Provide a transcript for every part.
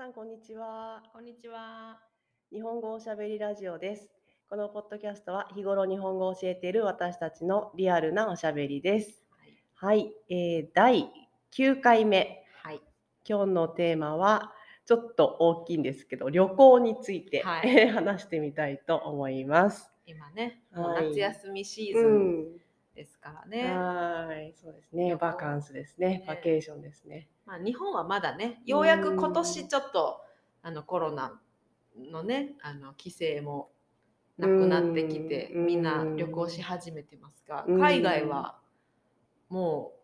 さんこんにちは。こんにちは。日本語おしゃべりラジオです。このポッドキャストは日頃日本語を教えている私たちのリアルなおしゃべりです。はい、えー第9回目。はい。今日のテーマはちょっと大きいんですけど、旅行について、はい 話してみたいと思います。今ね、もうはい夏休みシーズうンん、ですからね。はい、そうですね。バカンスですねね。バケーションですね。まあ日本はまだね、ようやく今年ちょっとあのコロナのね、あの規制もなくなってきて、うんみんな旅行し始めてますが、うん海外はもう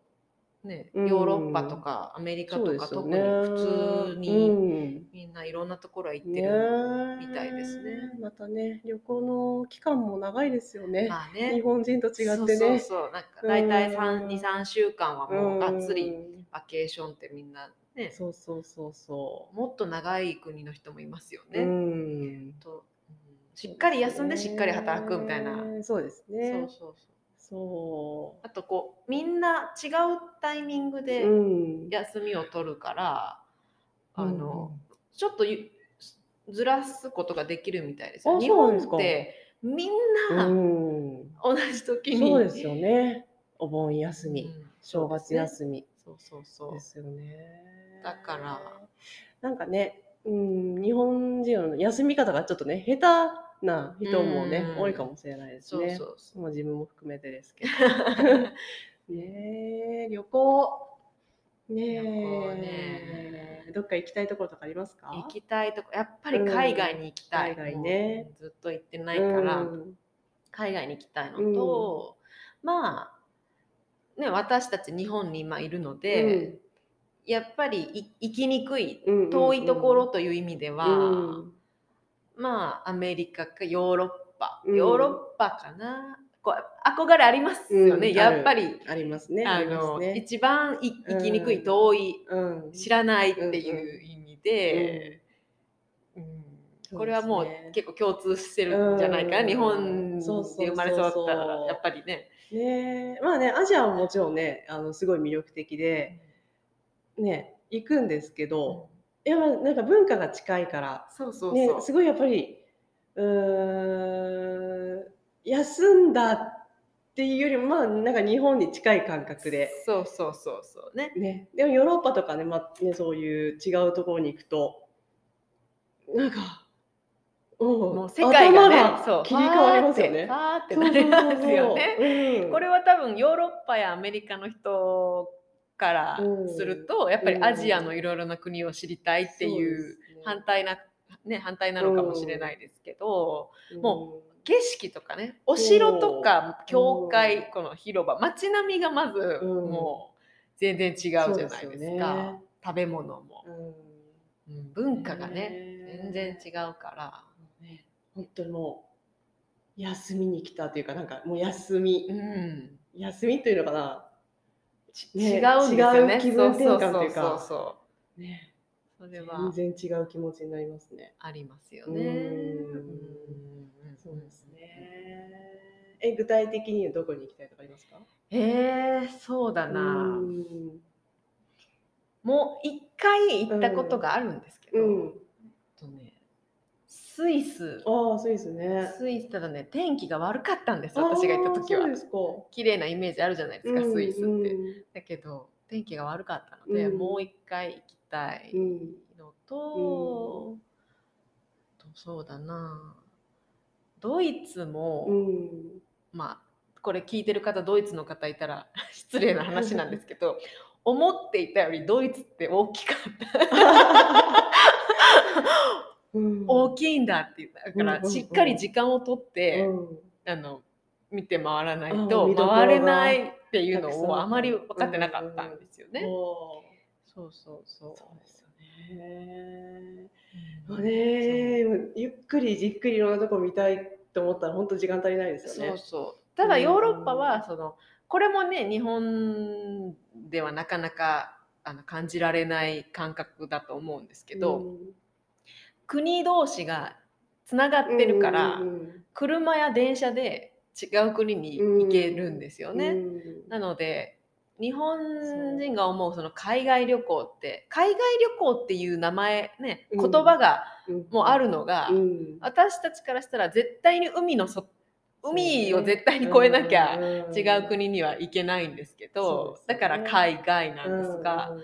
ね、うんヨーロッパとかアメリカとか、特に普通にうんみんないろんなところへ行ってねるみたいですね。またね、旅行の期間も長いですよね。まあね日本人と違ってね。そうそうそうなんか大体うん23週間はもうがっつりうんバケーションってみんなねそうそうそうそもっと長い国の人もいますよう。ね。うんとうんしっかり休んでしっかり働くみたいな。ねそうですそうね。そうそうそあとこうみんな違うタイミングう。でうん。休みを取るから、あうんのちょっとゆずらすことができるみたいですよ。あ日本ってみんうなん。同じ時に、そうですよね。お盆休み、うん正月休みそうそうそうですよね。だからなんかね、うん、日本人の休み方がちょっとね、下手な人もね、うん。多いかもしれないですそうね。そうそう。まあ自分も含めてですけど。ねえ、旅行。ねえ。ね。どっか行きたいところとかありますか？行きたいとこ。やっぱり海外に行きたい、うん。海外ね。もうずっと行ってないから、うん。海外に行きたいのと、まあね私たち日本に今いるので、やっぱりい行きにくいうん。遠いところという意味では、うんまあアメリカかヨーロッパ、うん。ヨーロッパかな。こう憧れありますよね、うんやっぱり。ありますね。あの、ね。一番い行きにくい遠い、うん。知らないっていう意味で、うん。これはもう結構共通してるんじゃないかな、うん。日本で生まれ育ったらやっぱりね。ねえ。まあねアジアはもちろんねあのすごい魅力的でね行くんですけど、いやまあなんか文化が近いからそうそう。ねすごいやっぱりうーん休んだっていうよりもまあなんか日本に近い感覚で。そうそうそうそうね。ね、でもヨーロッパとかね,、まあ、ねそういう違うところに行くとなんか、うん、もう世界がね、頭そう切り替わりますよね。ファーってなりますよね。ねこれは多分ヨーロッパやアメリカの人からすると、やっぱりアジアのいろいろな国を知りたいっていう反対な、ね、反対なのかもしれないですけど、も景色とかねお城とか教会、うんこの広場街並みがまずうん。もう全然違うじゃないですか、ね。食べ物も、うん、うん文化がねね全然違うから、ね。本当にもう休みに来たというかなんかもう休み、うん。休みというのかな、ね違うんですよね。違う気分転換というか。そうそうそうね、それは。全然違う気持ちになりますね。ありますよね。うん。うんそうですね。え、具体的にはどこに行きたいとかありますか？えー、そうだな、うん。もう一回行ったことがあるんですけど、うん。えっとね、スイスああ、そうですね。スイスただね天気が悪かったんです私が行った時はそうですか。綺麗なイメージあるじゃないですか、スイスって、うんだけど天気が悪かったので、うんもう一回行きたいうん。のと、とそうだなドイツも、うん。まあこれ聞いてる方ドイツの方いたら 失礼な話なんですけど 思っていたよりドイツって大きかったうん 大きいんだって言っただからしっかり時間をとって、うんあの見て回らないあと回れないっていうのをあまり分かってなかったんですよね。そうそうそう。そうですよね。ねゆっくりじっくりいろんなとこ見たいと思ったら本当時間足りないですよね。そうそう。ただヨーロッパはそのこれもね日本ではなかなかあの感じられない感覚だと思うんですけど、うん国同士がつながってるから、うん車や電車で違う国に行けるんですよね。うん。なので日本人が思うその海外旅行って海外旅行っていう名前ねうん。言葉がうん。もうあるのが、うん。私たちからしたら絶対に海のそ海を絶対に越えなきゃ違う国には行けないんですけど、だから海外なんですが、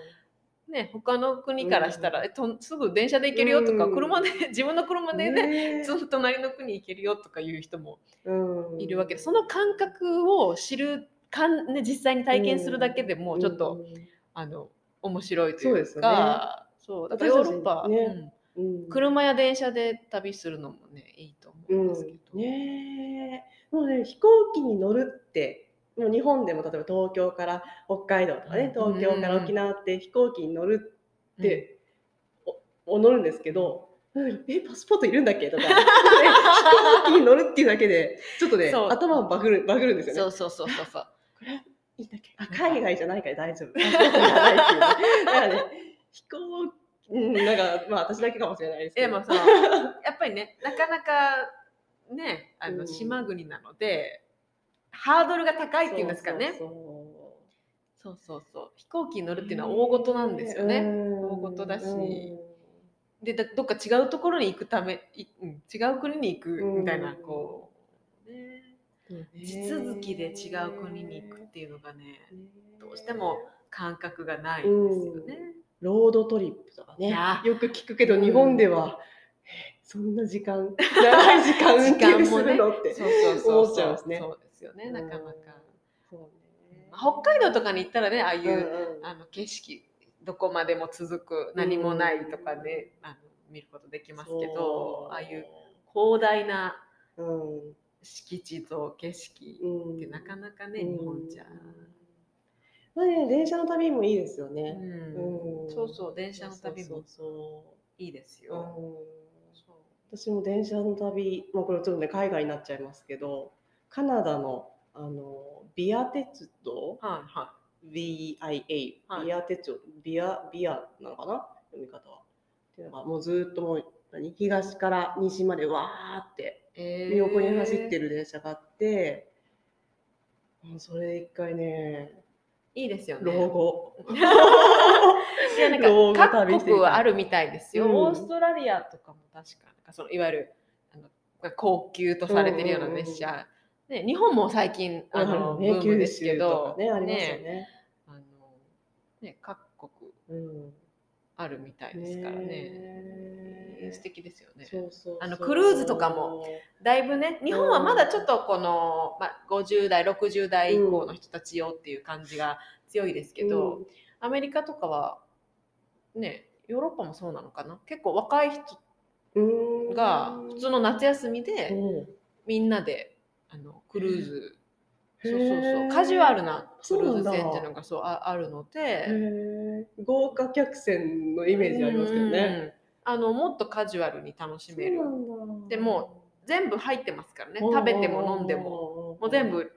ね、他の国からしたら、えとすぐ電車で行けるよとか、うん。車で 自分の車でねね。隣の国行けるよとかいう人もうん。いるわけ。で、その感覚を知るかん、ね、実際に体験するだけでもちょっと、あの面白いというそうですよかそう。だからヨーロッパ、ね。うん。うん。車や電車で旅するのもねいいと思うんですけど、うん、ねえ。もうね飛行機に乗るってもう日本でも例えば東京から北海道とかねうん。東京から沖縄って飛行機に乗るって、お乗るんですけど、うん。えパスポートいるんだっけとか、ね飛行機に乗るっていうだけでちょっとね頭をバグるバグるんですよね。そうそうそうそうそう。これいいんだっけ？あ海外じゃないから大丈夫。だからね飛行うんなんかまあ私だけかもしれないですけど。でもそのやっぱりねなかなかねあうん。の島国なので、ハードルが高いっていうんですかね。そうそうそう。飛行機に乗るっていうのは大事なんですよね。うん。大事だし。うん。でだどっか違うところに行くためい、うん、違う国に行くみたいな、う。んこう、ね、地続きで違う国に行くっていうのがねどうしても感覚がないんですよね。ロードトリップとかね。あよく聞くけどうん。日本では、えそんな時間長い時間運転するのってそうそうそう。思っちゃいますね。そうですよねなかなか。そうね。まあ北海道とかに行ったらねああいう、あの景色どこまでも続く何もないとかで、あの見ることできますけどああいう広大なうん。敷地と景色うん。ってなかなかね、うん。日本じゃ、まあね電車の旅もいいですようね、ん。うん。そうそう電車の旅もそうそいいですよ、私も電車の旅、まあ、これちょっとね海外になっちゃいますけどカナダのあのビア鉄道はいはい。ビア鉄道ビアビアなのかな？読み方は。っていうのがもうずっともう何？東から西までわーって横に走ってる電車があって、もうそれ一回ねいいですよね。老後。いやなんか 各国はあるみたいですよ、うん。オーストラリアとかも確かなんかそのいわゆるあの高級とされてるような列車、ね、日本も最近あの、ねブームですけど。かねありますよね。あのね各国うん。あるみたいですからね。ね素敵ですよね。そうそうそう。あのクルーズとかもだいぶね日本はまだちょっとこの、まあ、50代60代以降の人たちよっていう感じが強いですけど、アメリカとかはねヨーロッパもそうなのかな？結構若い人うん。が普通の夏休みでうん。みんなであのクルーズ、そうそうそう。カジュアルなクルーズ船っていうのがそうああるので、豪華客船のイメージありますけどね。うん。あのもっとカジュアルに楽しめる。でも全部入ってますからね。食べても飲んでも。もう全部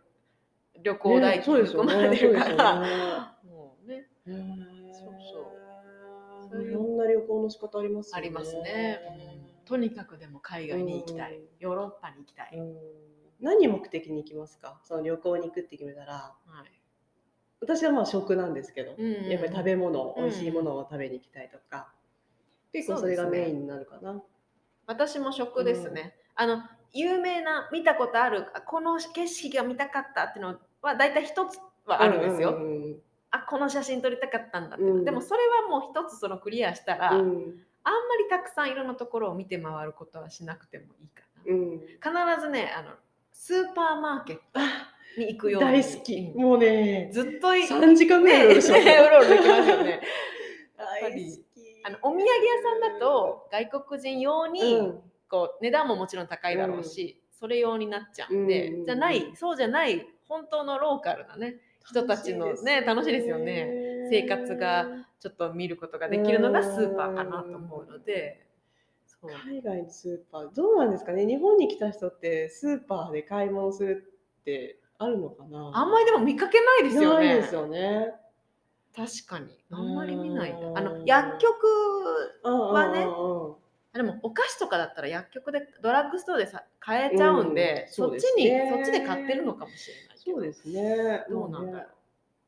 旅行代金含まれるから、もうね。そうそう。いろんな旅行の仕方ありますよね。ありますね、とにかくでも海外に行きたい、うん。ヨーロッパに行きたい、うん何目的に行きますか？その旅行に行くって決めたら。はい。私はまあ食なんですけど、うんやっぱり食べ物、うん美味しいものを食べに行きたいとか、結構それがメインになるかな。私も食ですね、あの有名な見たことあるあこの景色が見たかったっていうのは大体一つはあるんですよ、うんうんあこの写真撮りたかったんだっていうん。でもそれはもう一つそのクリアしたら、うん。あんまりたくさんいろんなところを見て回ることはしなくてもいいかな、うん。必ずねあのスーパーマーケットあに行くように。大好き、うん。もうねずっとい3時間ぐらいねねうろうろできますよね。大り好き。あのお土産屋さんだと外国人用に、うん。こう値段ももちろん高いだろうし、それ用になっちゃうんで、うんじゃないそうじゃない本当のローカルなね人たちのね。楽しいですよね。生活がちょっと見ることができるのがスーパーかなと思うので、海外のスーパーどうなんですかね？日本に来た人ってスーパーで買い物するってあるのかな？あんまりでも見かけないですよね。ですよね。確かに。あんまり見ないあの薬局はねでもお菓子とかだったら薬局でドラッグストアでさ買えちゃうんで、うん。そっちにそっちで買ってるのかもしれないそうですね。どうなんだろ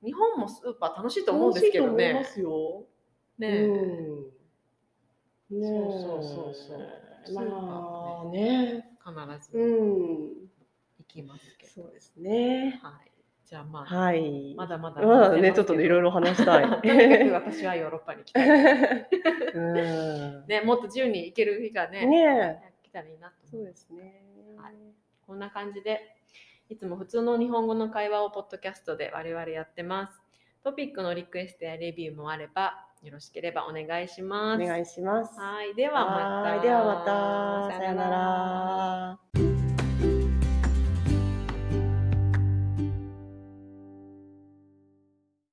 う。日本もスーパー楽しいと思うんですけどね。楽しいと思いますよ。ねうん。ねえそうそうそうそうまあね。必ずうん。行きますけど。そうですね。はい。じゃあまあ、はい。まだまだまあね、ちょっとね、いろいろ話したい。とにかく私はヨーロッパに行きたい。うん。ね、もっと自由に行ける日がね、ね来たらいいなとそう。ですね。はいこんな感じで、いつも普通の日本語の会話をポッドキャストで我々やってます。トピックのリクエストやレビューもあれば、よろしければお願いします。お願いします。はい、ではまた。はいではまた。さよなら。